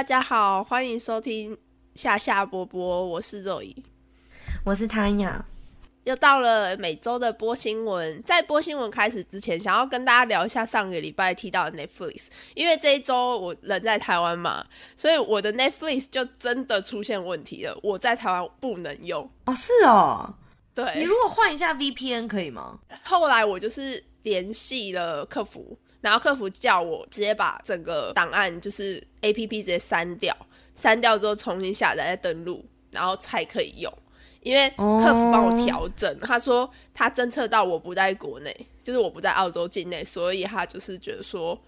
大家好，欢迎收听夏夏波波，我是肉姨，我是汤雅。又到了每周的播新闻，在播新闻开始之前，想要跟大家聊一下上个礼拜提到的 Netflix，因为这一周我人在台湾嘛，所以我的 Netflix 就真的出现问题了，我在台湾不能用。哦，是哦，对，你如果换一下 VPN 可以吗？后来我就是联系了客服，然后客服叫我直接把整个档案就是 APP 直接删掉，删掉之后重新下载再登录，然后才可以用。因为客服帮我调整，他说他侦测到我不在国内，就是我不在澳洲境内，所以他就是觉得说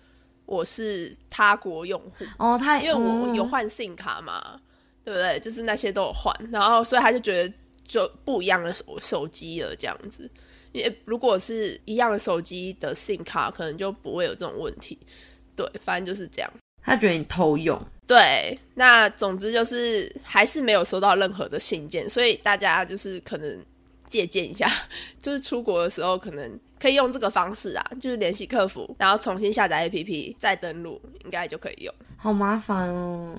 我是他国用户哦。他因为我有换 SIM 卡嘛，对不对？就是那些都有换，然后所以他就觉得就不一样的手手机了这样子。因为如果是一样的手机的 SIM 卡，可能就不会有这种问题。对，反正就是这样。他觉得你偷用。对，那总之就是还是没有收到任何的信件，所以大家就是可能借鉴一下，就是出国的时候可能可以用这个方式啊，就是联系客服，然后重新下载 APP 再登录，应该就可以用。好麻烦哦，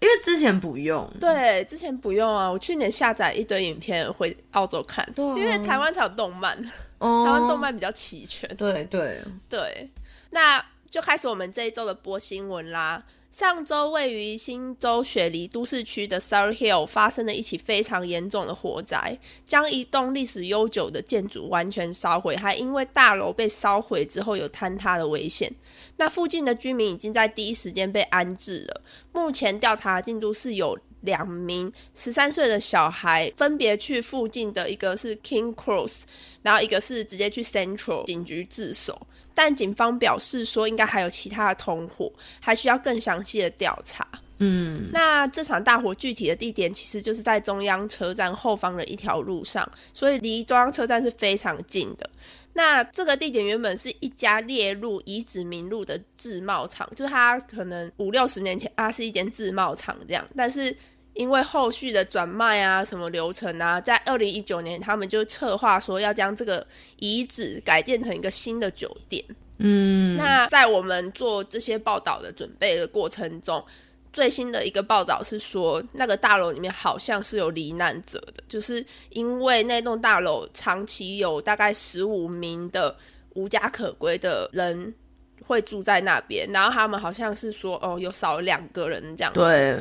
因为之前不用。对，之前不用啊，我去年下载一堆影片回澳洲看，因为台湾才有动漫，台湾动漫比较齐全。对对对，那就开始我们这一周的播新闻啦。上周，位于新州雪梨都市区的 s u r r Hill 发生了一起非常严重的火灾，将一栋历史悠久的建筑完全烧毁，还因为大楼被烧毁之后有坍塌的危险。那附近的居民已经在第一时间被安置了。目前调查进度是有两名十三岁的小孩分别去附近的一个是 King Cross，然后一个是直接去 Central 警局自首。但警方表示说，应该还有其他的同伙，还需要更详细的调查。嗯，那这场大火具体的地点其实就是在中央车站后方的一条路上，所以离中央车站是非常近的。那这个地点原本是一家列入遗址名录的制帽厂，就是它可能五六十年前啊是一间制帽厂这样，但是。因为后续的转卖啊，什么流程啊，在二零一九年，他们就策划说要将这个遗址改建成一个新的酒店。嗯，那在我们做这些报道的准备的过程中，最新的一个报道是说，那个大楼里面好像是有罹难者的，就是因为那栋大楼长期有大概十五名的无家可归的人会住在那边，然后他们好像是说，哦，有少了两个人这样。对。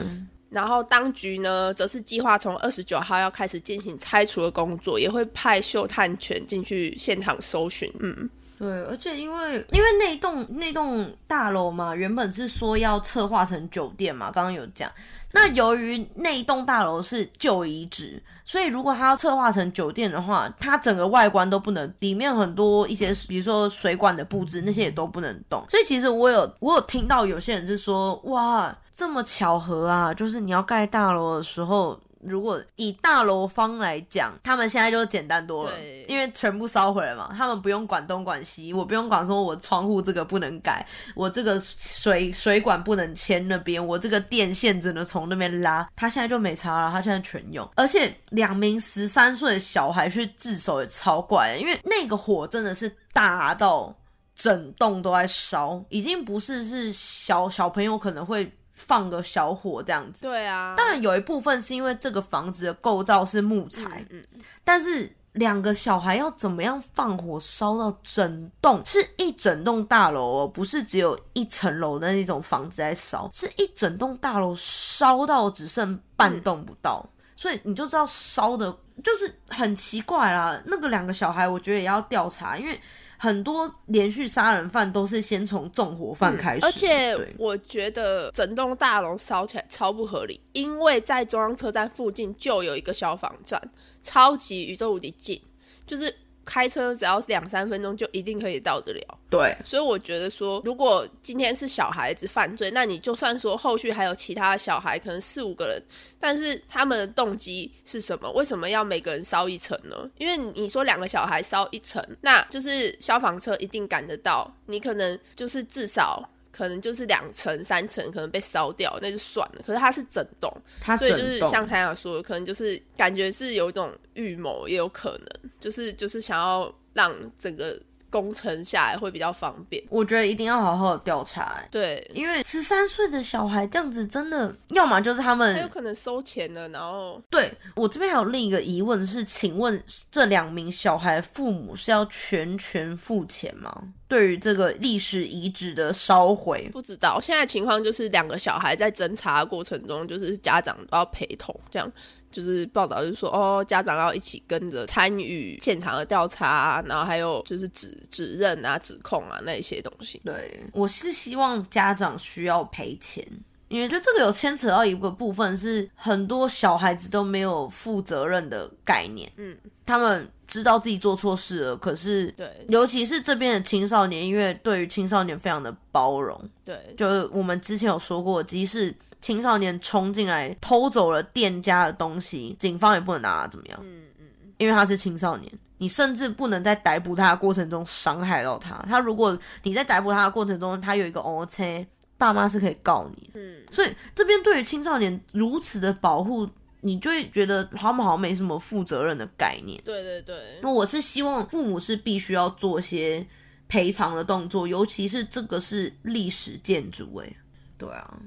然后当局呢，则是计划从二十九号要开始进行拆除的工作，也会派嗅探犬进去现场搜寻。嗯，对，而且因为因为那栋那栋大楼嘛，原本是说要策划成酒店嘛，刚刚有讲。那由于那一栋大楼是旧遗址，所以如果它要策划成酒店的话，它整个外观都不能，里面很多一些，比如说水管的布置那些也都不能动。所以其实我有我有听到有些人是说，哇。这么巧合啊！就是你要盖大楼的时候，如果以大楼方来讲，他们现在就简单多了，因为全部烧毁了嘛，他们不用管东管西，我不用管说我窗户这个不能改，我这个水水管不能牵那边，我这个电线只能从那边拉，他现在就没差了，他现在全用，而且两名十三岁的小孩去自首也超怪，因为那个火真的是大到整栋都在烧，已经不是是小小朋友可能会。放个小火这样子，对啊，当然有一部分是因为这个房子的构造是木材，嗯，但是两个小孩要怎么样放火烧到整栋，是一整栋大楼哦，不是只有一层楼的那种房子在烧，是一整栋大楼烧到只剩半栋不到，所以你就知道烧的就是很奇怪啦。那个两个小孩，我觉得也要调查，因为。很多连续杀人犯都是先从纵火犯开始，而且我觉得整栋大楼烧起来超不合理，因为在中央车站附近就有一个消防站，超级宇宙无敌近，就是。开车只要两三分钟就一定可以到得了。对，所以我觉得说，如果今天是小孩子犯罪，那你就算说后续还有其他小孩，可能四五个人，但是他们的动机是什么？为什么要每个人烧一层呢？因为你说两个小孩烧一层，那就是消防车一定赶得到，你可能就是至少。可能就是两层、三层，可能被烧掉，那就算了。可是它是整栋，所以就是像他想说，可能就是感觉是有一种预谋，也有可能就是就是想要让整个工程下来会比较方便。我觉得一定要好好的调查、欸对，因为十三岁的小孩这样子真的，要么就是他他有可能收钱了，然后对我这边还有另一个疑问是，请问这两名小孩父母是要全权付钱吗？对于这个历史遗址的烧毁，不知道现在情况就是两个小孩在侦查的过程中，就是家长都要陪同，这样就是报道就是说哦，家长要一起跟着参与现场的调查啊，然后还有就是指指认啊、指控啊那一些东西。对我是希望家长需要赔钱。因为就这个有牵扯到一个部分是很多小孩子都没有负责任的概念，嗯，他们知道自己做错事了，可是对尤其是这边的青少年，因为对于青少年非常的包容，对就是我们之前有说过，即使青少年冲进来偷走了店家的东西，警方也不能拿他怎么样，嗯嗯，因为他是青少年，你甚至不能在逮捕他的过程中伤害到他。他如果你在逮捕他的过程中，他有一个 O C，爸妈是可以告你的。嗯，所以这边对于青少年如此的保护，你就会觉得他们好像没什么负责任的概念。对对对，那我是希望父母是必须要做些赔偿的动作，尤其是这个是历史建筑、哎，对啊，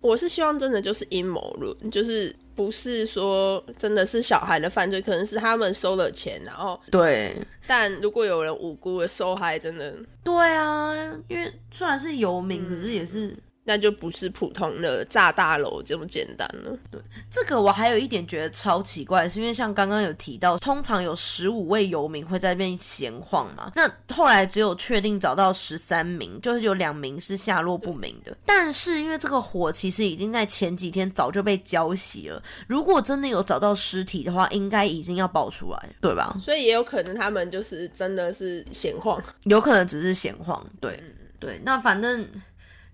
我是希望真的就是阴谋论，就是不是说真的是小孩的犯罪，可能是他们收了钱，然后对，但如果有人无辜的受害，真的对啊，因为虽然是游民，可是也是那就不是普通的炸大楼这么简单了。对这个我还有一点觉得超奇怪，是因为像刚刚有提到，通常有十五位游民会在那边闲晃嘛，那后来只有确定找到十三名，就是有两名是下落不明的。但是因为这个火其实已经在前几天早就被浇熄了，如果真的有找到尸体的话，应该已经要爆出来，对吧？所以也有可能他们就是真的是闲晃。有可能只是闲晃，对对。那反正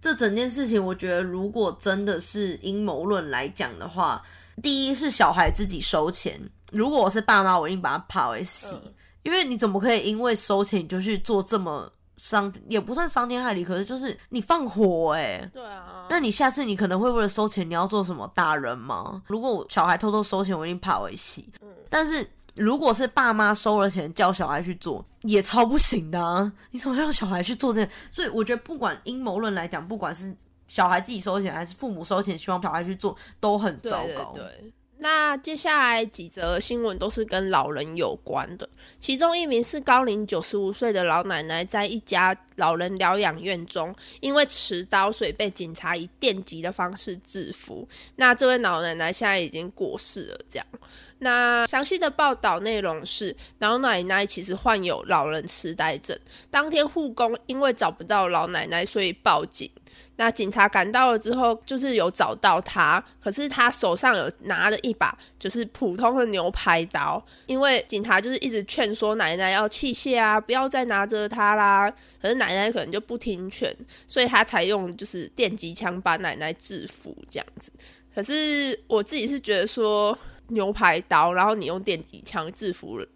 这整件事情，我觉得如果真的是阴谋论来讲的话，第一是小孩自己收钱，如果我是爸妈，我一定把他扒为洗，嗯因为你怎么可以因为收钱你就去做这么伤，也不算伤天害理，可是就是你放火哎、对啊，那你下次你可能会为了收钱，你要做什么打人吗？如果我小孩偷偷收钱，我一定扒为洗。但是如果是爸妈收了钱叫小孩去做，也超不行的！你怎么让小孩去做这件？所以我觉得，不管阴谋论来讲，不管是小孩自己收钱还是父母收钱，希望小孩去做，都很糟糕。对。那接下来几则新闻都是跟老人有关的，其中一名是高龄九十五岁的老奶奶，在一家老人疗养院中，因为持刀，所以被警察以电击的方式制服。那这位老奶奶现在已经过世了，这样。那详细的报道内容是，老奶奶其实患有老人痴呆症。当天护工因为找不到老奶奶，所以报警。那警察赶到了之后，就是有找到她，可是她手上有拿着一把就是普通的牛排刀，因为警察就是一直劝说奶奶要器械啊，不要再拿着它啦。可是奶奶可能就不听劝，所以他才用就是电击枪把奶奶制服这样子。可是我自己是觉得说牛排刀，然后你用电击枪制服了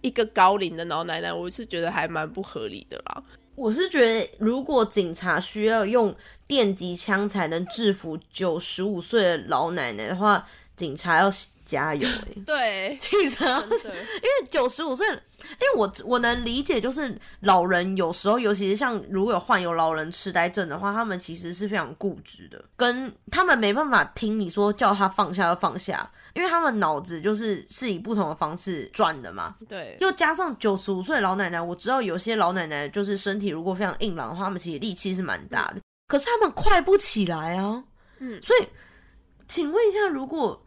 一个高龄的老奶奶，我是觉得还蛮不合理的啦。我是觉得，如果警察需要用电击枪才能制服九十五岁的老奶奶的话，警察要加油哎、对，警察因为九十五岁，因为我我能理解，就是老人有时候，尤其是像如果有患有老人痴呆症的话，他们其实是非常固执的，跟他们没办法听你说叫他放下就放下，因为他们脑子就是是以不同的方式转的嘛。对，又加上九十五岁的老奶奶，我知道有些老奶奶就是身体如果非常硬朗的话，他们其实力气是蛮大的，可是他们快不起来啊。嗯所以请问一下，如果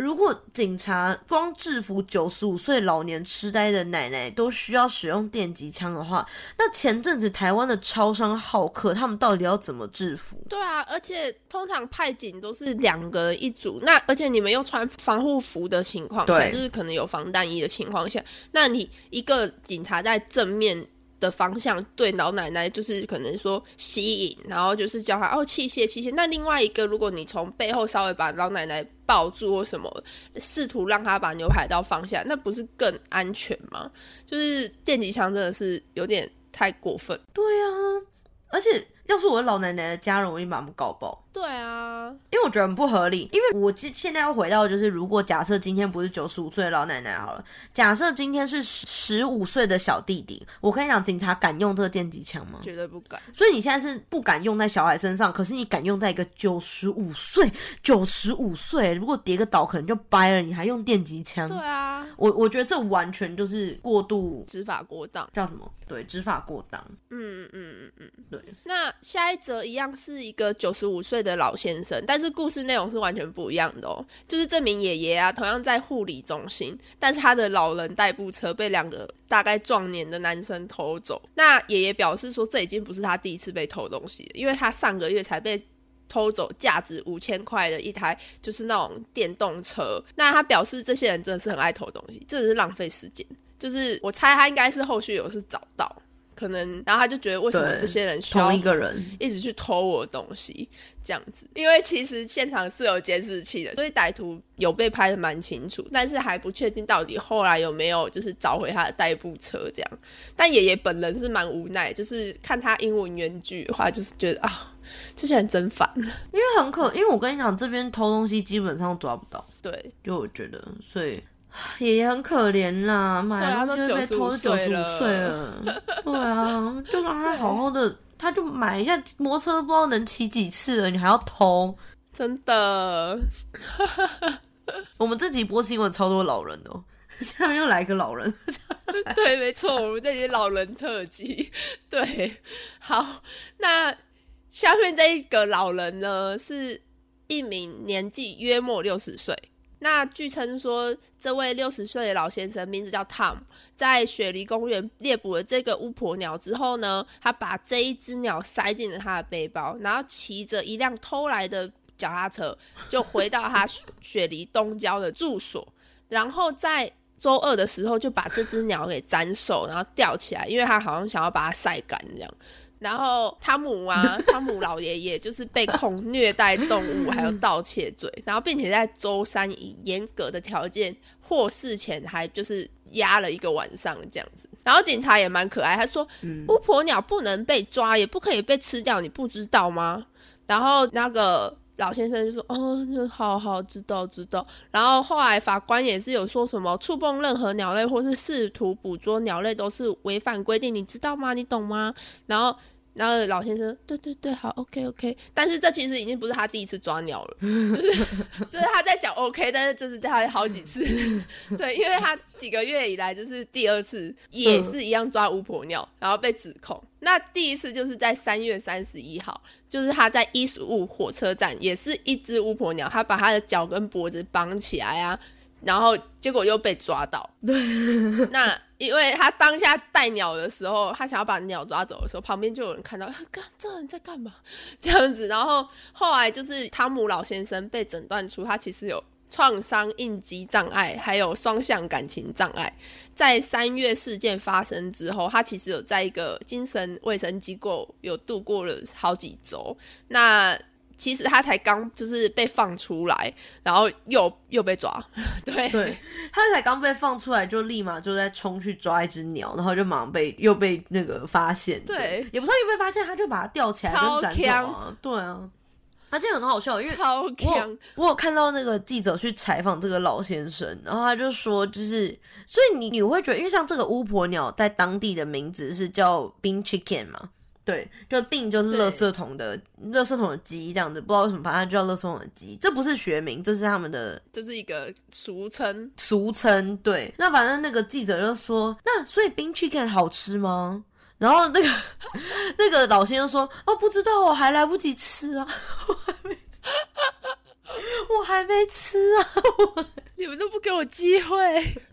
如果警察光制服九十五岁老年痴呆的奶奶都需要使用电击枪的话，那前阵子台湾的超商好客，他们到底要怎么制服？对啊，而且通常派警都是两个人一组，那而且你们又穿防护服的情况下，就是可能有防弹衣的情况下，那你一个警察在正面的方向对老奶奶就是可能说吸引，然后就是叫她哦器械器械，那另外一个如果你从背后稍微把老奶奶抱住或什么，试图让她把牛排刀放下，那不是更安全吗？就是电击枪真的是有点太过分。对啊，而且要是我老奶奶的家人，我一把他们告爆。对啊，因为我觉得很不合理。因为我现现在要回到就是，如果假设今天不是九十五岁的老奶奶好了，假设今天是十五岁的小弟弟，我跟你讲，警察敢用这个电击枪吗？绝对不敢。所以你现在是不敢用在小孩身上，可是你敢用在一个九十五岁、九十五岁，如果跌个倒可能就掰了，你还用电击枪？对啊，我我觉得这完全就是过度执法过当。叫什么？对，执法过当。嗯嗯嗯嗯嗯，对。那下一则一样是一个九十五岁的老先生，但是故事内容是完全不一样的哦。就是这名爷爷啊，同样在护理中心，但是他的老人代步车被两个大概壮年的男生偷走。那爷爷表示说，这已经不是他第一次被偷东西，因为他上个月才被偷走价值五千块的一台就是那种电动车。那他表示，这些人真的是很爱偷东西，真的是浪费时间。就是我猜他应该是后续有是找到。可能，然后他就觉得为什么这些人需要一个人一直去偷我的东西这样子？因为其实现场是有监视器的，所以歹徒有被拍的蛮清楚，但是还不确定到底后来有没有就是找回他的代步车这样。但爷爷本人是蛮无奈，就是看他英文原句的话，就是觉得啊，这些人真烦。因为很可，因为我跟你讲，这边偷东西基本上抓不到。对，就我觉得，所以。爷爷很可怜啦，妈呀，他就被偷九十五岁了，对啊，就让他好好的，他就买一下摩托车，不知道能骑几次了，你还要偷，真的。我们这集播新闻超多老人哦，下面又来一个老人，对，没错，我们这集老人特辑，对，好，那下面这一个老人呢，是一名年纪约莫六十岁。那据称说，这位六十岁的老先生名字叫 Tom，在雪梨公园猎捕了这个巫婆鸟之后呢，他把这一只鸟塞进了他的背包，然后骑着一辆偷来的脚踏车，就回到他 雪梨东郊的住所，然后在周二的时候就把这只鸟给斩首，然后吊起来，因为他好像想要把它晒干这样。然后汤姆啊，汤姆老爷爷就是被控虐待动物还有盗窃罪，然后并且在周三以严格的条件获释前还就是压了一个晚上这样子。然后警察也蛮可爱，他说巫婆鸟不能被抓，也不可以被吃掉，你不知道吗？然后那个老先生就说：“哦，好好知道知道。”然后后来法官也是有说什么触碰任何鸟类或是试图捕捉鸟类都是违反规定，你知道吗？你懂吗？然后。然后老先生，对对对，好，OK OK。但是这其实已经不是他第一次抓鸟了，就是就是他在讲 OK，但是就是他好几次，对，因为他几个月以来就是第二次也是一样抓巫婆鸟，然后被指控。那第一次就是在三月三十一号，就是他在伊十五火车站，也是一只巫婆鸟，他把他的脚跟脖子绑起来啊。然后结果又被抓到。对，那因为他当下带鸟的时候，他想要把鸟抓走的时候，旁边就有人看到，干这人在干嘛？这样子。然后后来就是汤姆老先生被诊断出他其实有创伤应激障碍，还有双向感情障碍。在三月事件发生之后，他其实有在一个精神卫生机构有度过了好几周。那其实他才刚就是被放出来，然后又又被抓，对，对他才刚被放出来，就立马就在冲去抓一只鸟，然后就马上被又被那个发现，对，也不知道又被发现，他就把它吊起来超强，对啊，而且很好笑，因为超强，我有看到那个记者去采访这个老先生，然后他就说，就是所以你你会觉得，因为像这个巫婆鸟在当地的名字是叫 Bean Chicken 嘛。对，就病就是垃圾桶的垃圾桶的鸡这样子，不知道为什么把它叫垃圾桶的鸡，这不是学名，这是他们的，这是一个俗称，俗称。对，那反正那个记者就说，那所以冰 chicken 好吃吗？然后那个 那个老先生说，哦，不知道，我还来不及吃啊，我还没吃，我还没吃啊，你们都不给我机会，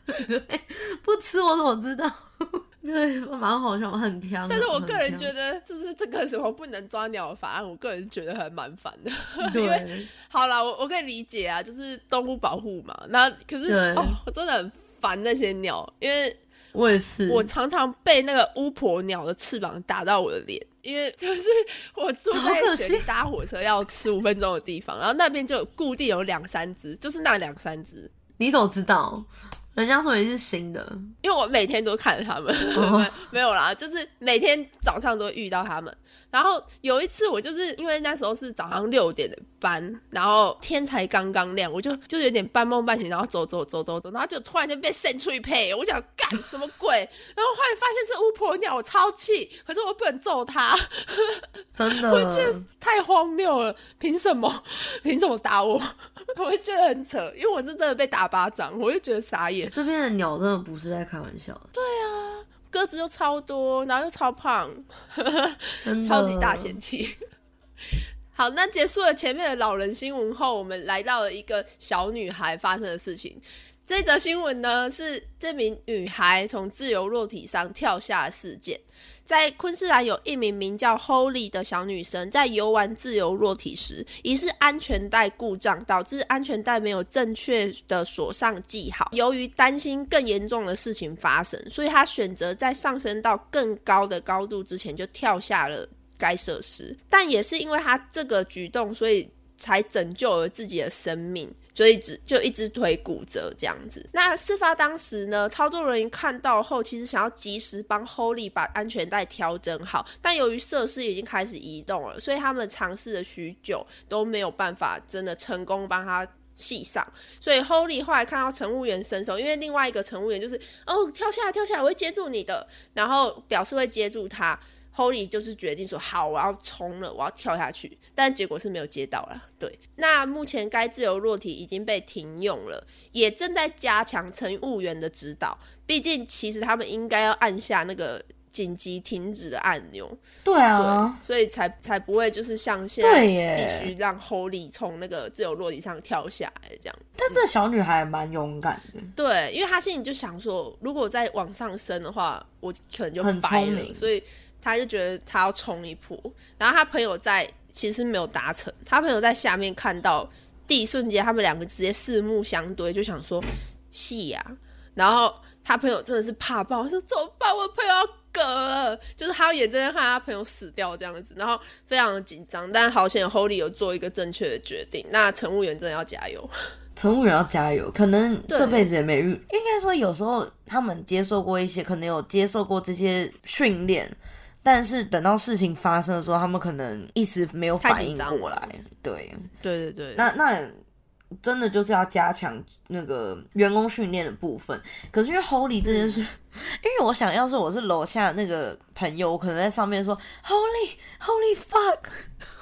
对，不吃我怎么知道？对，蛮好笑，很挑。但是我个人觉得，就是这个什么不能抓鸟的法案，我个人觉得还蛮烦的。对，好了，我我可以理解啊，就是动物保护嘛。那可是哦，我真的很烦那些鸟，因为我也是，我常常被那个巫婆鸟的翅膀打到我的脸，因为就是我住在雪里搭火车要十五分钟的地方，然后那边就固定有两三只，就是那两三只。你怎么知道？人家说你是新的，因为我每天都看着他们，没有啦，就是每天早上都会遇到他们。然后有一次，我就是因为那时候是早上六点的班，然后天才刚刚亮，我就就有点半梦半醒，然后走走走走走，然后就突然间被扇出一配，我想干什么鬼？然后后来发现是巫婆鸟，我超气，可是我不能揍他，真的，我觉得太荒谬了，凭什么？凭什么打我？我会觉得很扯，因为我是真的被打巴掌，我就觉得傻眼。这边的鸟真的不是在开玩笑，对啊。鸽子又超多，然后又超胖，超级大嫌弃。好，那结束了前面的老人新闻后，我们来到了一个小女孩发生的事情。这则新闻呢，是这名女孩从自由落体上跳下的事件。在昆士兰有一名名叫 Holy 的小女生，在游玩自由落体时，疑似安全带故障，导致安全带没有正确的锁上系好。由于担心更严重的事情发生，所以她选择在上升到更高的高度之前就跳下了该设施。但也是因为她这个举动，所以。才拯救了自己的生命，所以只就一只腿骨折这样子。那事发当时呢，操作人员看到后，其实想要及时帮 Holly 把安全带调整好，但由于设施已经开始移动了，所以他们尝试了许久都没有办法真的成功帮他系上。所以 Holly 后来看到乘务员伸手，因为另外一个乘务员就是哦跳下来跳下来，我会接住你的，然后表示会接住他。Holly 就是决定说好，我要冲了，我要跳下去，但结果是没有接到了。对，那目前该自由落体已经被停用了，也正在加强乘务员的指导。毕竟，其实他们应该要按下那个紧急停止的按钮。对啊，所以才才不会就是像现在必须让 Holly 从那个自由落体上跳下来这样。但这小女孩蛮勇敢的。对，因为她心里就想说，如果再往上升的话，我可能就很白了。所以。他就觉得他要冲一波，然后他朋友在其实没有达成，他朋友在下面看到第一瞬间，他们两个直接四目相对，就想说戏呀。然后他朋友真的是怕爆，说怎么办？我朋友要嗝了，就是他眼睁睁看他朋友死掉这样子，然后非常的紧张。但好险，Holly 有做一个正确的决定。那乘务员真的要加油，乘务员要加油。可能这辈子也没遇，应该说有时候他们接受过一些，可能有接受过这些训练。但是等到事情发生的时候，他们可能一时没有反应过来。对，对对对。那那真的就是要加强那个员工训练的部分。可是因为 Holy 这件事，因为我想要是我是楼下那个朋友，我可能在上面说 Holy Holy fuck，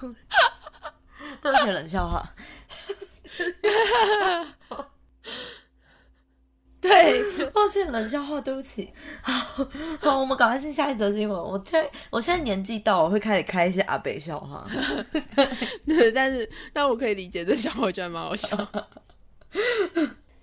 都是冷笑话。对，抱歉，冷笑话，对不起。好，好，我们赶快进下一则新闻。我现在，我现在年纪到，我会开始开一些阿北笑话。对，但是，但我可以理解这笑话，我觉得蛮好笑。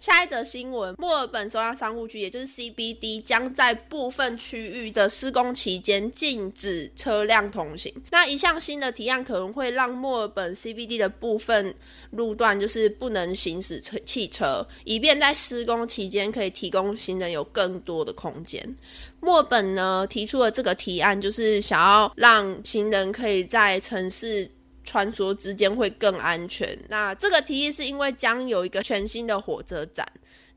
下一则新闻：墨尔本首要商务区，也就是 CBD，将在部分区域的施工期间禁止车辆通行。那一项新的提案可能会让墨尔本 CBD 的部分路段就是不能行驶车汽车，以便在施工期间可以提供行人有更多的空间。墨尔本呢提出了这个提案，就是想要让行人可以在城市。穿梭之间会更安全。那这个提议是因为将有一个全新的火车站，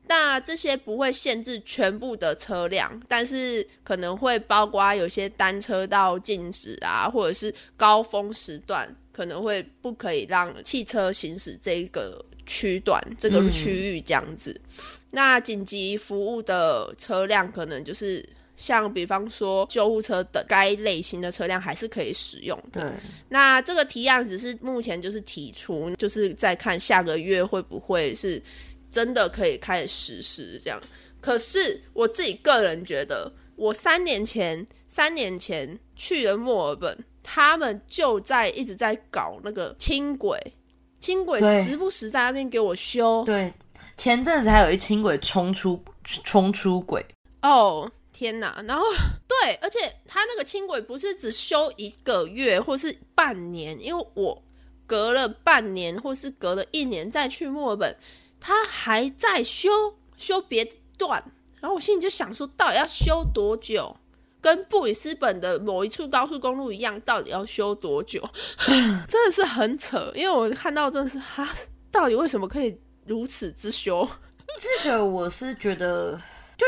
那这些不会限制全部的车辆，但是可能会包括有些单车道禁止啊，或者是高峰时段可能会不可以让汽车行驶这个区段、这个区域这样子。那紧急服务的车辆可能就是。像比方说救护车的该类型的车辆还是可以使用的。那这个提案只是目前就是提出，就是在看下个月会不会是真的可以开始实施这样。可是我自己个人觉得，我三年前三年前去了墨尔本，他们就在一直在搞那个轻轨，轻轨时不时在那边给我修。对，前阵子还有一轻轨冲出冲出轨哦。天呐，然后 对，而且他那个轻轨不是只修一个月或是半年，因为我隔了半年或是隔了一年再去墨尔本，他还在修修别段，然后我心里就想说，到底要修多久？跟布里斯本的某一处高速公路一样，到底要修多久？真的是很扯，因为我看到真的是哈，到底为什么可以如此之修？这个我是觉得。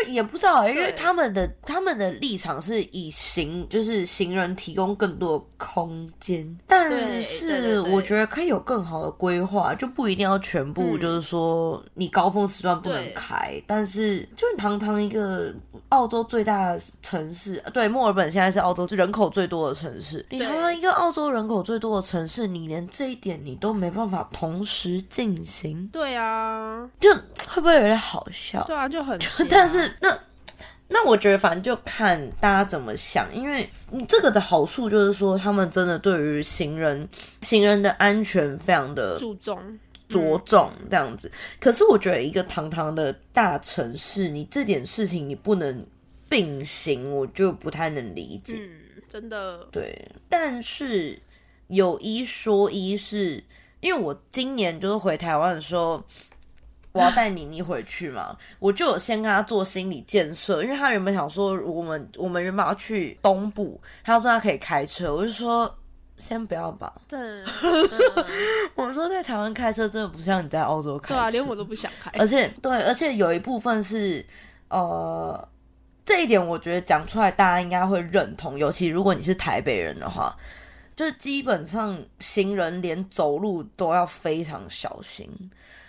就也不知道，因为他们的他们的立场是以行就是行人提供更多的空间，但是我觉得可以有更好的规划，就不一定要全部嗯。就是说你高峰时段不能开，但是就堂堂一个澳洲最大的城市，对，墨尔本现在是澳洲人口最多的城市，你堂堂一个澳洲人口最多的城市，你连这一点你都没办法同时进行，对啊，就会不会有点好笑？对啊，就很瞎，但是那那我觉得反正就看大家怎么想，因为你这个的好处就是说，他们真的对于行人行人的安全非常的注重着重这样子。可是我觉得一个堂堂的大城市，你这点事情你不能并行，我就不太能理解。嗯，真的，对，但是有一说一是，因为我今年就是回台湾的时候，我要带妮妮回去嘛，我就有先跟他做心理建设，因为他原本想说我们我们原本要去东部，他说他可以开车，我就说先不要吧，对，我说在台湾开车真的不像你在澳洲开车，对啊，连我都不想开，而且对，而且有一部分是呃，这一点我觉得讲出来大家应该会认同，尤其如果你是台北人的话，就是基本上行人连走路都要非常小心，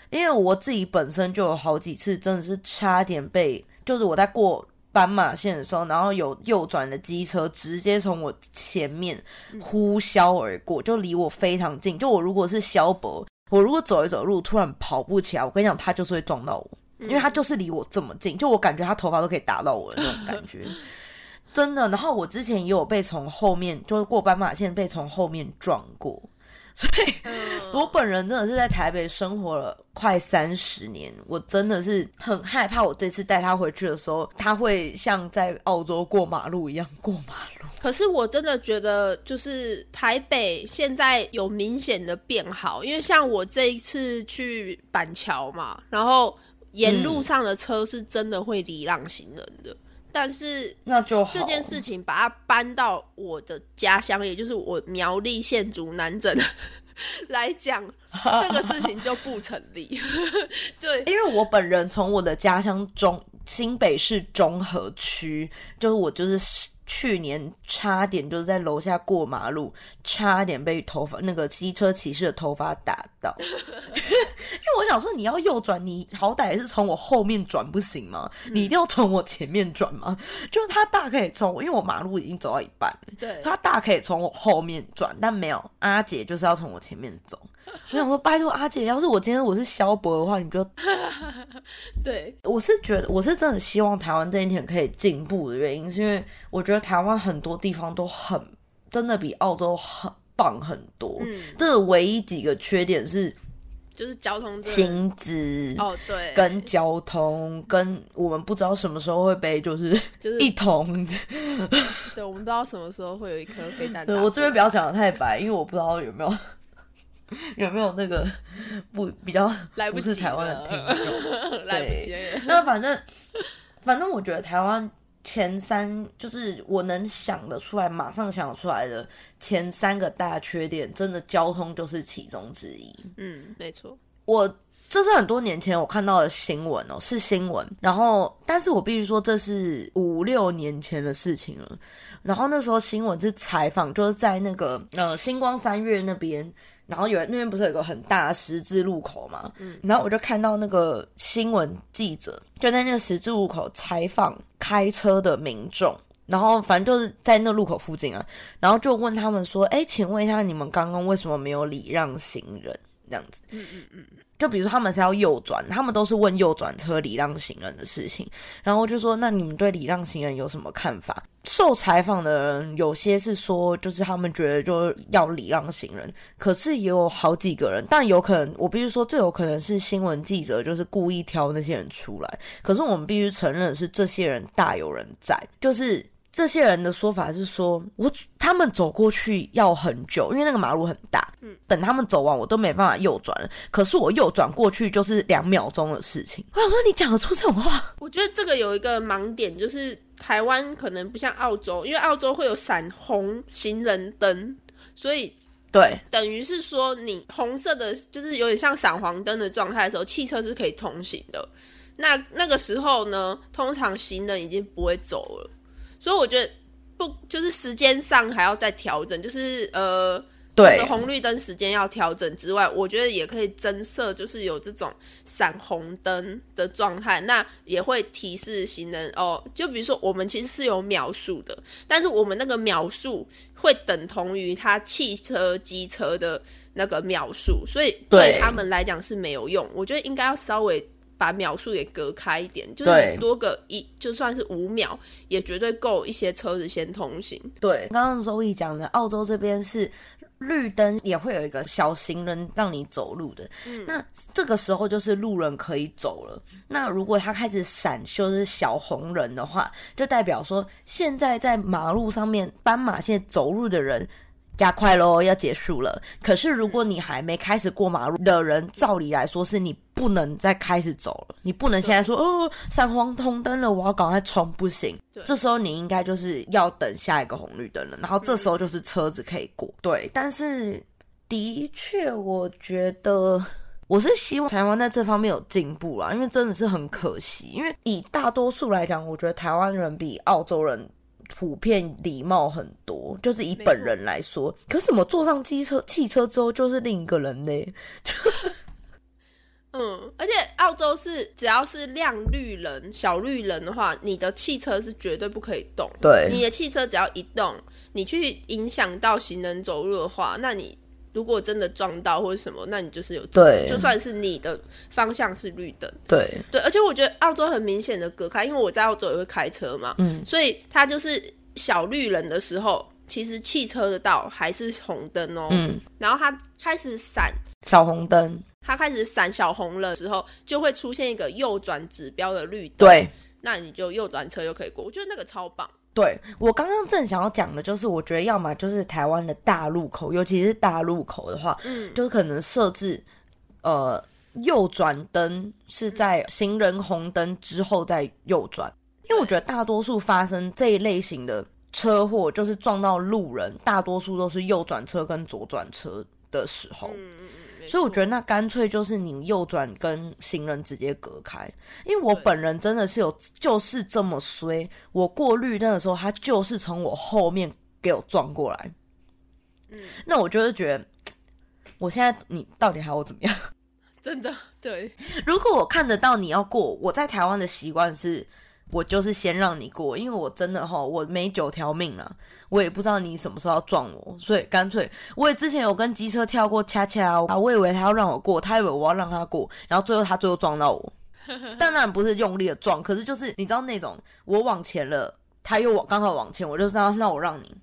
因为我自己本身就有好几次真的是差点被，就是我在过。斑马线的时候，然后有右转的机车直接从我前面呼啸而过，就离我非常近。就我如果是萧伯，我如果走一走路突然跑不起来，我跟你讲，他就是会撞到我，因为他就是离我这么近，就我感觉他头发都可以打到我的那种感觉，真的。然后我之前也有被从后面，就是过斑马线被从后面撞过，所以 我本人真的是在台北生活了快三十年，我真的是很害怕，我这次带他回去的时候，他会像在澳洲过马路一样过马路。可是我真的觉得，就是台北现在有明显的变好，因为像我这一次去板桥嘛，然后沿路上的车是真的会礼让行人的，但是那就好。这件事情把它搬到我的家乡，也就是我苗栗县竹南镇 来讲，这个事情就不成立。对，因为我本人从我的家乡中新北市中和区，就是我就是去年差点就是在楼下过马路，差点被头发那个机车骑士的头发打到。因为我想说，你要右转，你好歹也是从我后面转不行吗？你一定要从我前面转吗？就是他大可以从，因为我马路已经走到一半了，对，他大可以从我后面转，但没有阿姐就是要从我前面走。我想说，拜托阿姐，要是我今天我是萧伯的话，你就 对，我是觉得，我是真的希望台湾这一天可以进步的原因，是因为我觉得台湾很多地方都很真的比澳洲很棒很多。嗯，这唯一几个缺点是就是交通薪资。哦，对，跟交通，跟我们不知道什么时候会被就是就是 一同，对，我们不知道什么时候会有一颗飞弹。对我这边不要讲的太白，因为我不知道有没有有没有那个不比较 来不是台湾的听众。来不及了。那反正反正我觉得台湾前三就是我能想得出来，马上想得出来的前三个大缺点，真的交通就是其中之一。嗯，没错。我这是很多年前我看到的新闻哦，是新闻。然后，但是我必须说，这是五六年前的事情了。然后那时候新闻是采访，就是在那个呃星光三月那边，然后有那边不是有个很大的十字路口嘛？嗯，然后我就看到那个新闻记者就在那个十字路口采访开车的民众。然后反正就是在那路口附近啊，然后就问他们说：“哎，请问一下，你们刚刚为什么没有礼让行人？”这样子，嗯嗯嗯，就比如他们是要右转，他们都是问右转车礼让行人的事情，然后就说那你们对礼让行人有什么看法？受采访的人有些是说，就是他们觉得就要礼让行人，可是也有好几个人，但有可能我必须说，这有可能是新闻记者就是故意挑那些人出来，可是我们必须承认是这些人大有人在，就是。这些人的说法是说，我他们走过去要很久，因为那个马路很大，嗯，等他们走完，我都没办法右转了。可是我右转过去就是两秒钟的事情。我想说，你讲得出这种话？我觉得这个有一个盲点，就是台湾可能不像澳洲，因为澳洲会有闪红行人灯，所以对，等于是说你红色的，就是有点像闪黄灯的状态的时候，汽车是可以通行的。那那个时候呢，通常行人已经不会走了，所以我觉得不就是时间上还要再调整，就是呃。对红绿灯时间要调整之外，我觉得也可以增设，就是有这种闪红灯的状态，那也会提示行人哦。就比如说，我们其实是有秒数的，但是我们那个秒数会等同于他汽车、机车的那个秒数，所以对他们来讲是没有用。我觉得应该要稍微把秒数给隔开一点，就是多个一，就算是五秒，也绝对够一些车子先通行。对，刚刚周易讲的，澳洲这边是。绿灯也会有一个小行人让你走路的，那这个时候就是路人可以走了。那如果他开始闪就是小红人的话，就代表说现在在马路上面斑马线走路的人。加快喽，要结束了。可是如果你还没开始过马路的人，照理来说是你不能再开始走了。你不能现在说哦，闪黄红灯了，我要赶快冲，不行。这时候你应该就是要等下一个红绿灯了，然后这时候就是车子可以过。对，但是的确，我觉得我是希望台湾在这方面有进步啊，因为真的是很可惜。因为以大多数来讲，我觉得台湾人比澳洲人。普遍礼貌很多，就是以本人来说。可是我坐上机车、汽车之后，就是另一个人呢。嗯，而且澳洲是只要是亮绿人、小绿人的话，你的汽车是绝对不可以动。对，你的汽车只要一动，你去影响到行人走路的话，那你如果真的撞到或者什么，那你就是有对，就算是你的方向是绿灯。对对，而且我觉得澳洲很明显的隔开，因为我在澳洲也会开车嘛，嗯，所以它就是小绿人的时候，其实汽车的道还是红灯哦，嗯，然后它开始闪小红灯。它开始闪小红了时候，就会出现一个右转指标的绿灯。对，那你就右转车就可以过。我觉得那个超棒。对我刚刚正想要讲的就是，我觉得要么就是台湾的大路口，尤其是大路口的话，嗯，就是可能设置呃右转灯是在行人红灯之后再右转，因为我觉得大多数发生这一类型的车祸，就是撞到路人，大多数都是右转车跟左转车的时候。所以我觉得那干脆就是你右转跟行人直接隔开，因为我本人真的是有就是这么衰，我过绿灯的时候，他就是从我后面给我撞过来。嗯，那我就是觉得，我现在你到底还要怎么样？真的对，如果我看得到你要过，我在台湾的习惯是。我就是先让你过，因为我真的哈，我没九条命啊，我也不知道你什么时候要撞我，所以干脆我也之前有跟机车跳过恰恰啊，我以为他要让我过，他以为我要让他过，然后最后他最后撞到我，但当然不是用力的撞，可是就是你知道那种我往前了，他又往刚好往前，我就知道那我让你。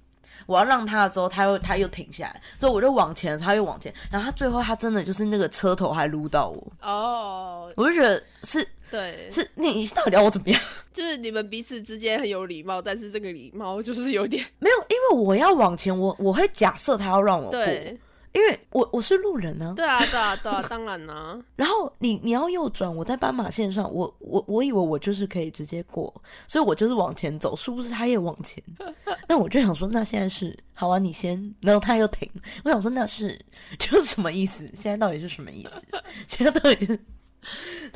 我要让他的时候，他又他又停下来，所以我就往前，他又往前，然后他最后他真的就是那个车头还撸到我哦，我就觉得是，对，是你到底要我怎么样？就是你们彼此之间很有礼貌，但是这个礼貌就是有点 没有，因为我要往前，我我会假设他要让我过。因为我我是路人呢，对啊，对啊，对啊，当然呢。然后你你要右转，我在斑马线上，我我我以为我就是可以直接过，所以我就是往前走，殊不知他也往前。那我就想说，那现在是好啊，你先，然后他又停。我想说，那是就是什么意思？现在到底是什么意思？现在到底是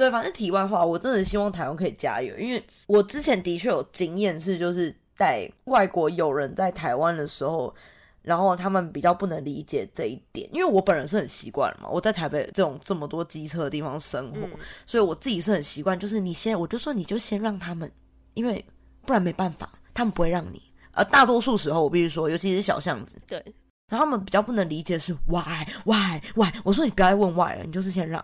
对，反正题外话，我真的希望台湾可以加油，因为我之前的确有经验，是就是在外国友人在台湾的时候。然后他们比较不能理解这一点，因为我本人是很习惯嘛，我在台北这种这么多机车的地方生活，所以我自己是很习惯。就是你先，我就说你就先让他们，因为不然没办法，他们不会让你。呃，大多数时候我必须说，尤其是小巷子，对。然后他们比较不能理解是 why why why，我说你不要再问 why 了，你就是先让。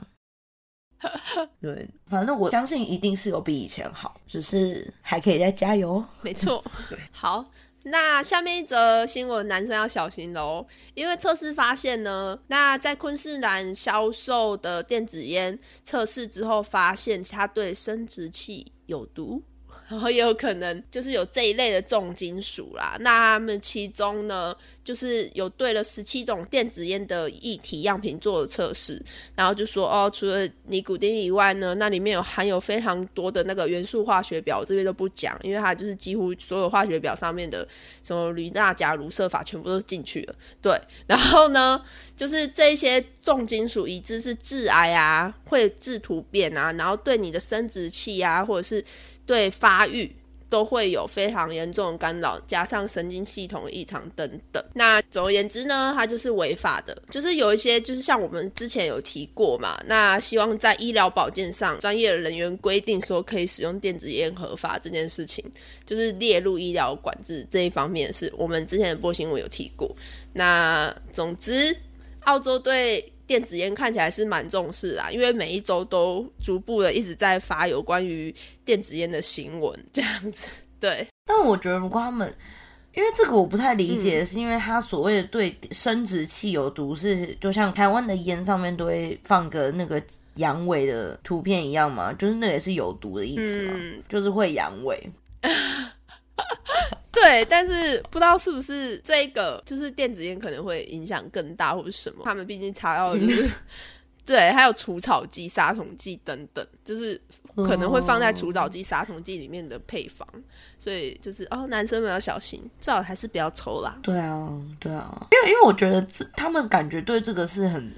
对，反正我相信一定是有比以前好，只是还可以再加油。没错，好。那下面一则新闻，男生要小心喽，因为测试发现呢，那在昆士兰销售的电子烟测试之后，发现它对生殖器有毒。然后也有可能就是有这一类的重金属啦。那他们其中呢，就是有对了十七种电子烟的液体样品做了测试，然后就说哦，除了尼古丁以外呢，那里面有含有非常多的那个元素化学表，这边都不讲，因为它就是几乎所有化学表上面的什么铝、钠、钾、卢、铯、法全部都进去了。对，然后呢，就是这些重金属已知是致癌啊，会致突变啊，然后对你的生殖器啊，或者是对发育都会有非常严重的干扰，加上神经系统异常等等。那总而言之呢，它就是违法的。就是有一些，就是像我们之前有提过嘛，那希望在医疗保健上，专业的人员规定说可以使用电子烟合法这件事情，就是列入医疗管制这一方面，是我们之前的播新闻有提过。那总之，澳洲对电子烟看起来是蛮重视啊，因为每一周都逐步的一直在发有关于电子烟的新闻，这样子。对，但我觉得如果他们，因为这个我不太理解，是因为他所谓的对生殖器有毒，是就像台湾的烟上面都会放个那个阳痿的图片一样嘛，就是那也是有毒的意思嘛，就是会阳痿。对，但是不知道是不是这个，就是电子烟可能会影响更大，或者什么？他们毕竟查到就是 对，还有除草剂、杀虫剂等等，就是可能会放在除草剂、杀虫剂里面的配方，所以就是哦，男生们要小心，最好还是不要抽啦。对啊，对啊，因为因为我觉得这他们感觉对这个是很。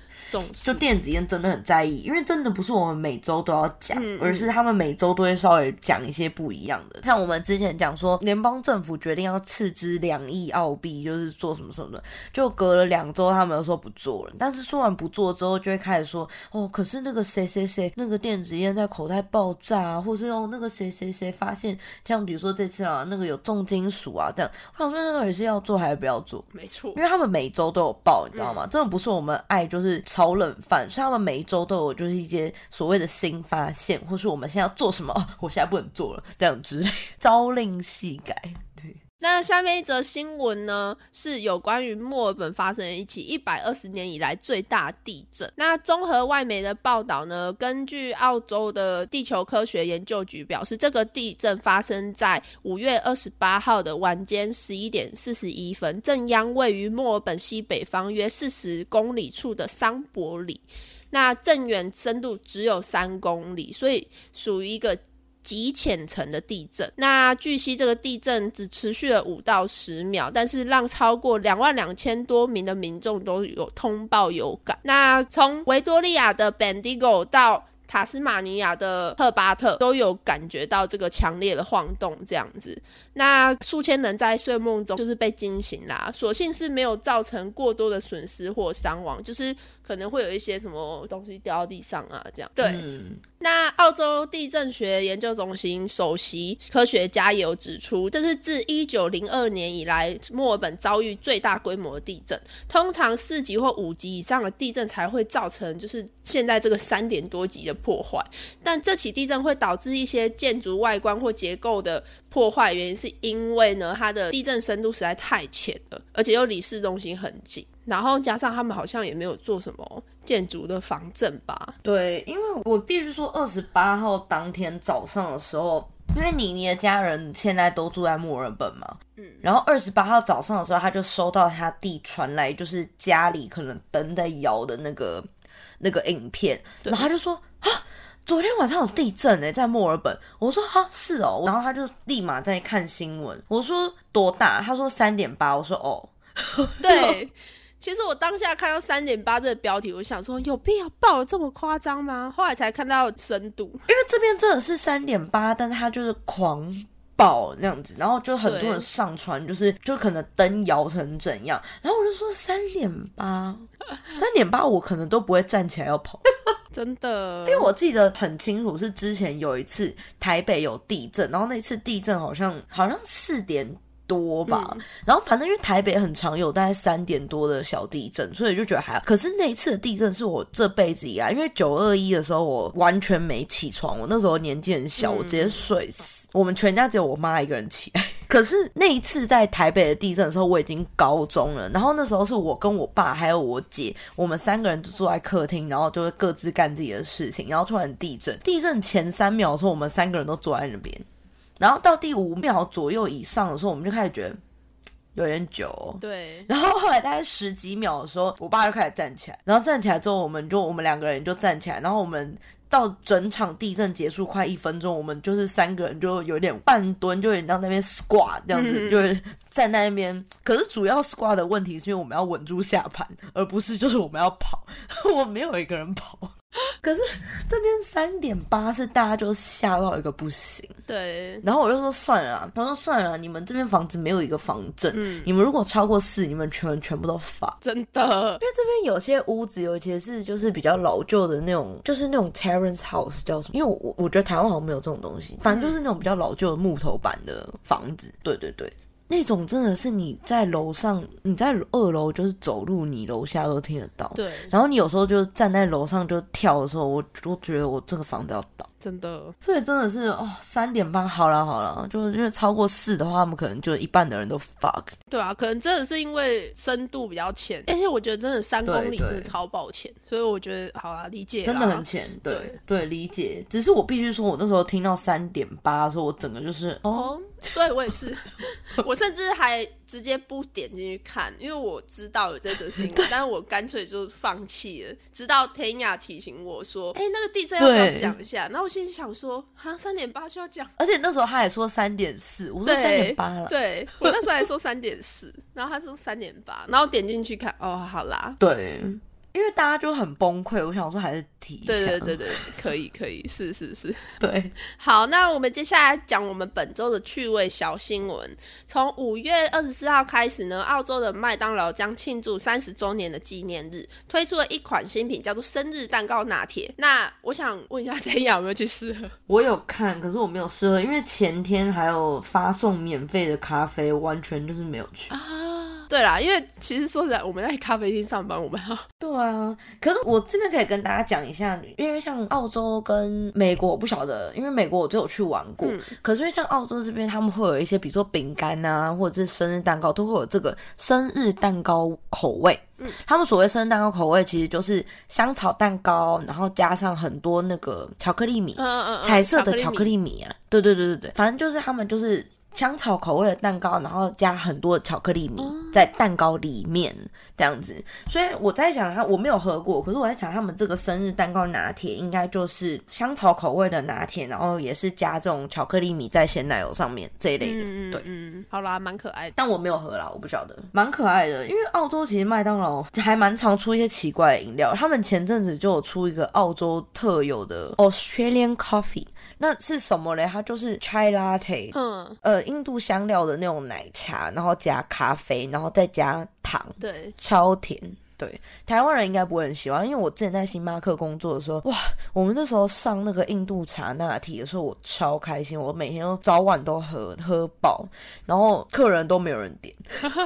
就电子烟真的很在意，因为真的不是我们每周都要讲，而是他们每周都会稍微讲一些不一样的。像我们之前讲说，联邦政府决定要斥资两亿澳币，就是做什么什么的，就隔了两周，他们又说不做了。但是说完不做之后，就会开始说，哦，可是那个谁谁谁，那个电子烟在口袋爆炸啊，或是用那个谁谁谁发现，像比如说这次啊，那个有重金属啊这样。我想说，那到底是要做还是不要做？没错，因为他们每周都有报，你知道吗？真的不是我们爱，就是。炒冷饭，所以他们每一周都有就是一些所谓的新发现，或是我们现在要做什么，我现在不能做了这样之类，朝令夕改。那下面一则新闻呢，是有关于墨尔本发生一起一百二十年以来最大地震。那综合外媒的报道呢，根据澳洲的地球科学研究局表示，这个地震发生在五月二十八号的晚间十一点四十一分，震央位于墨尔本西北方约四十公里处的桑伯里。那震源深度只有三公里，所以属于一个极浅层的地震。那据悉，这个地震只持续了五到十秒，但是让超过两万两千多名的民众都有通报有感。那从维多利亚的 Bendigo 到塔斯马尼亚的赫巴特都有感觉到这个强烈的晃动，这样子。那数千人在睡梦中就是被惊醒啦，所幸是没有造成过多的损失或伤亡，就是可能会有一些什么东西掉到地上啊，这样。对。那澳洲地震学研究中心首席科学家也有指出，这是自一九零二年以来墨尔本遭遇最大规模的地震。通常四级或五级以上的地震才会造成就是现在这个三点多级的破坏，但这起地震会导致一些建筑外观或结构的破坏，原因是因为呢它的地震深度实在太浅了，而且又离市中心很近。然后加上他们好像也没有做什么建筑的防震吧？对，因为我必须说，二十八号当天早上的时候，因为妮妮的家人现在都住在墨尔本嘛，嗯，然后二十八号早上的时候，他就收到他弟传来，就是家里可能灯在摇的那个那个影片，然后他就说啊，昨天晚上有地震诶，在墨尔本。我说哈是哦，然后他就立马在看新闻。我说多大？他说三点八。我说哦，对。其实我当下看到三点八这个标题，我想说有必要报这么夸张吗？后来才看到深度，因为这边真的是三点八，但是它就是狂爆那样子，然后就很多人上传，就是就可能灯摇成怎样，然后我就说三点八，三点八我可能都不会站起来要跑，真的，因为我记得很清楚是之前有一次台北有地震，然后那次地震好像好像四点。多吧，然后反正因为台北很常有大概三点多的小地震，所以就觉得还好。可是那一次的地震是我这辈子以来，因为九二一的时候我完全没起床，我那时候年纪很小，我直接睡死。我们全家只有我妈一个人起来。可是那一次在台北的地震的时候，我已经高中了。然后那时候是我跟我爸还有我姐，我们三个人就坐在客厅，然后就是各自干自己的事情。然后突然地震，地震前三秒的时候，我们三个人都坐在那边。然后到第五秒左右以上的时候，我们就开始觉得有点久、哦。对，然后后来大概十几秒的时候，我爸就开始站起来，然后站起来之后，我们就我们两个人就站起来，然后我们到整场地震结束快一分钟，我们就是三个人就有点半蹲，就有点到那边 squat 这样子，嗯就是站在那边。可是主要 squat 的问题是因为我们要稳住下盘，而不是就是我们要跑，我没有一个人跑。可是这边三点八是大家就吓到一个不行，对，然后我就说算了啦，我说算了啦，你们这边房子没有一个房证，嗯你们如果超过四，你们全全部都罚。真的，因为这边有些屋子，尤其是就是比较老旧的那种，就是那种 terrace house 叫什么？因为我我觉得台湾好像没有这种东西，反正就是那种比较老旧的木头板的房子。对对对，那种真的是你在楼上，你在二楼就是走路，你楼下都听得到。对，然后你有时候就站在楼上就跳的时候，我我觉得我这个房子要倒。真的，所以真的是哦，三点半，好了好了，就是因为超过四的话，他们可能就一半的人都 fuck。对啊，可能真的是因为深度比较浅，而且我觉得真的三公里真的超爆浅，所以我觉得好啦，理解，真的很浅，对对。对，理解。只是我必须说，我那时候听到三点八的时候，我整个就是哦，哦，对我也是，我甚至还直接不点进去看，因为我知道有这则新闻，但是我干脆就放弃了。直到 Tanya 提醒我说：“哎、那个地震要不要讲一下？”然后我心里想说：“哈，三点八就要讲。而且那时候他还说三点四，我说对三点八了，对我那时候还说三点四，然后他说三点八，然后点进去看，哦，好啦，对，因为大家就很崩溃，我想说还是提一下，对对对对，可以可以，是是是。对好，那我们接下来讲我们本周的趣味小新闻。从五月二十四号开始呢，澳洲的麦当劳将庆祝三十周年的纪念日，推出了一款新品，叫做生日蛋糕拿铁。那我想问一下，天雅有没有去试喝？我有看，可是我没有试喝，因为前天还有发送免费的咖啡，完全就是没有去。啊，对啦，因为其实说实在，我们在咖啡厅上班，我们要 对啊，可是我这边可以跟大家讲一下，因为像澳洲跟美国，我不晓得，因为美国我就有去玩过，嗯。可是因为像澳洲这边，他们会有一些，比如说饼干啊，或者是生日蛋糕，都会有这个生日蛋糕口味。嗯，他们所谓生日蛋糕口味，其实就是香草蛋糕，然后加上很多那个巧克力米，嗯嗯嗯，彩色的巧克力力米。啊，对对对对对，反正就是他们就是香草口味的蛋糕，然后加很多的巧克力米在蛋糕里面这样子。所以我在想，他我没有喝过，可是我在想他们这个生日蛋糕拿铁应该就是香草口味的拿铁，然后也是加这种巧克力米在鲜奶油上面这一类的。对嗯，好啦，蛮可爱的。但我没有喝啦，我不晓得，蛮可爱的。因为澳洲其实麦当劳还蛮常出一些奇怪的饮料，他们前阵子就有出一个澳洲特有的 Australian Coffee，那是什么嘞？它就是 chai latte，嗯，呃，印度香料的那种奶茶，然后加咖啡，然后再加糖，对，超甜。对，台湾人应该不会很喜欢，因为我之前在星巴克工作的时候，哇，我们那时候上那个印度茶拿铁的时候，我超开心，我每天都早晚都喝喝饱，然后客人都没有人点。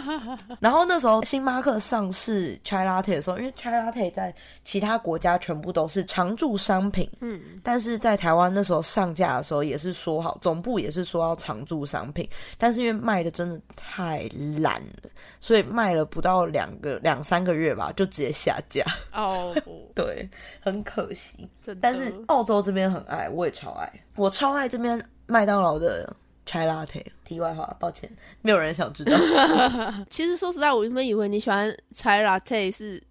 然后那时候星巴克上市 chai latte 的时候，因为 chai latte 在其他国家全部都是常驻商品，嗯，但是在台湾那时候上架的时候也是说好，总部也是说要常驻商品，但是因为卖的真的太烂了，所以卖了不到两个两三个月吧，就直接下架。哦，对，很可惜。但是澳洲这边很爱，我也超爱，我超爱这边麦当劳的 chai latte。题外话，抱歉，没有人想知道。其实说实在，我原本以为你喜欢 chai latte 是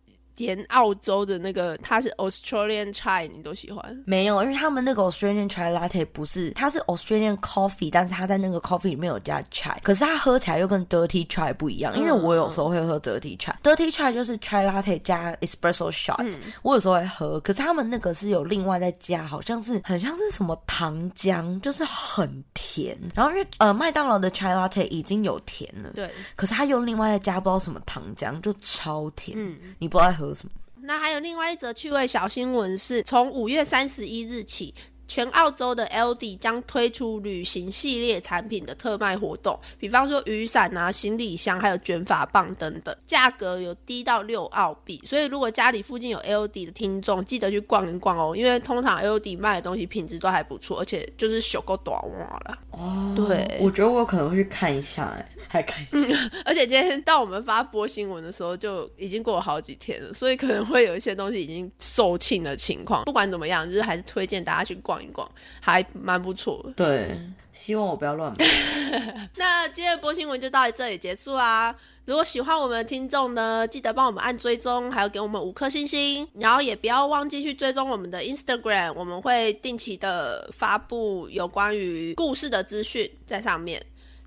连澳洲的那个，它是 Australian chai，你都喜欢。没有，因为他们那个 Australian chai latte 不是，它是 Australian coffee，但是它在那个 coffee 里面有加 chai，可是它喝起来又跟 dirty chai 不一样。因为我有时候会喝 dirty chai，dirty chai 就是 chai latte 加 espresso shot，、我有时候会喝，可是他们那个是有另外再加，好像是很像是什么糖浆，就是很甜。然后因为呃麦当劳的 chai latte 已经有甜了，对，可是它又另外再加不知道什么糖浆，就超甜。嗯。你不知道在喝什么。那还有另外一则趣味小新闻是，从五月三十一日起，全澳洲的 LD 将推出旅行系列产品的特卖活动，比方说雨伞啊、行李箱，还有卷发棒等等，价格有低到六澳币。所以如果家里附近有 LD 的听众，记得去逛一逛哦，因为通常 LD 卖的东西品质都还不错，而且就是小够短袜了。哦对我觉得我有可能会去看一下、哎，还开心。而且今天到我们发播新闻的时候，就已经过了好几天了，所以可能会有一些东西已经售罄的情况。不管怎么样，就是还是推荐大家去逛一逛，还蛮不错的。对，希望我不要乱买。那今天的播新闻就到这里结束啊！如果喜欢我们的听众呢，记得帮我们按追踪，还有给我们五颗星星，然后也不要忘记去追踪我们的 Instagram，我们会定期的发布有关于故事的资讯在上面。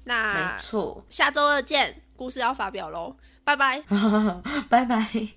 那没错，下周二见，故事要发表喽，拜拜。拜拜。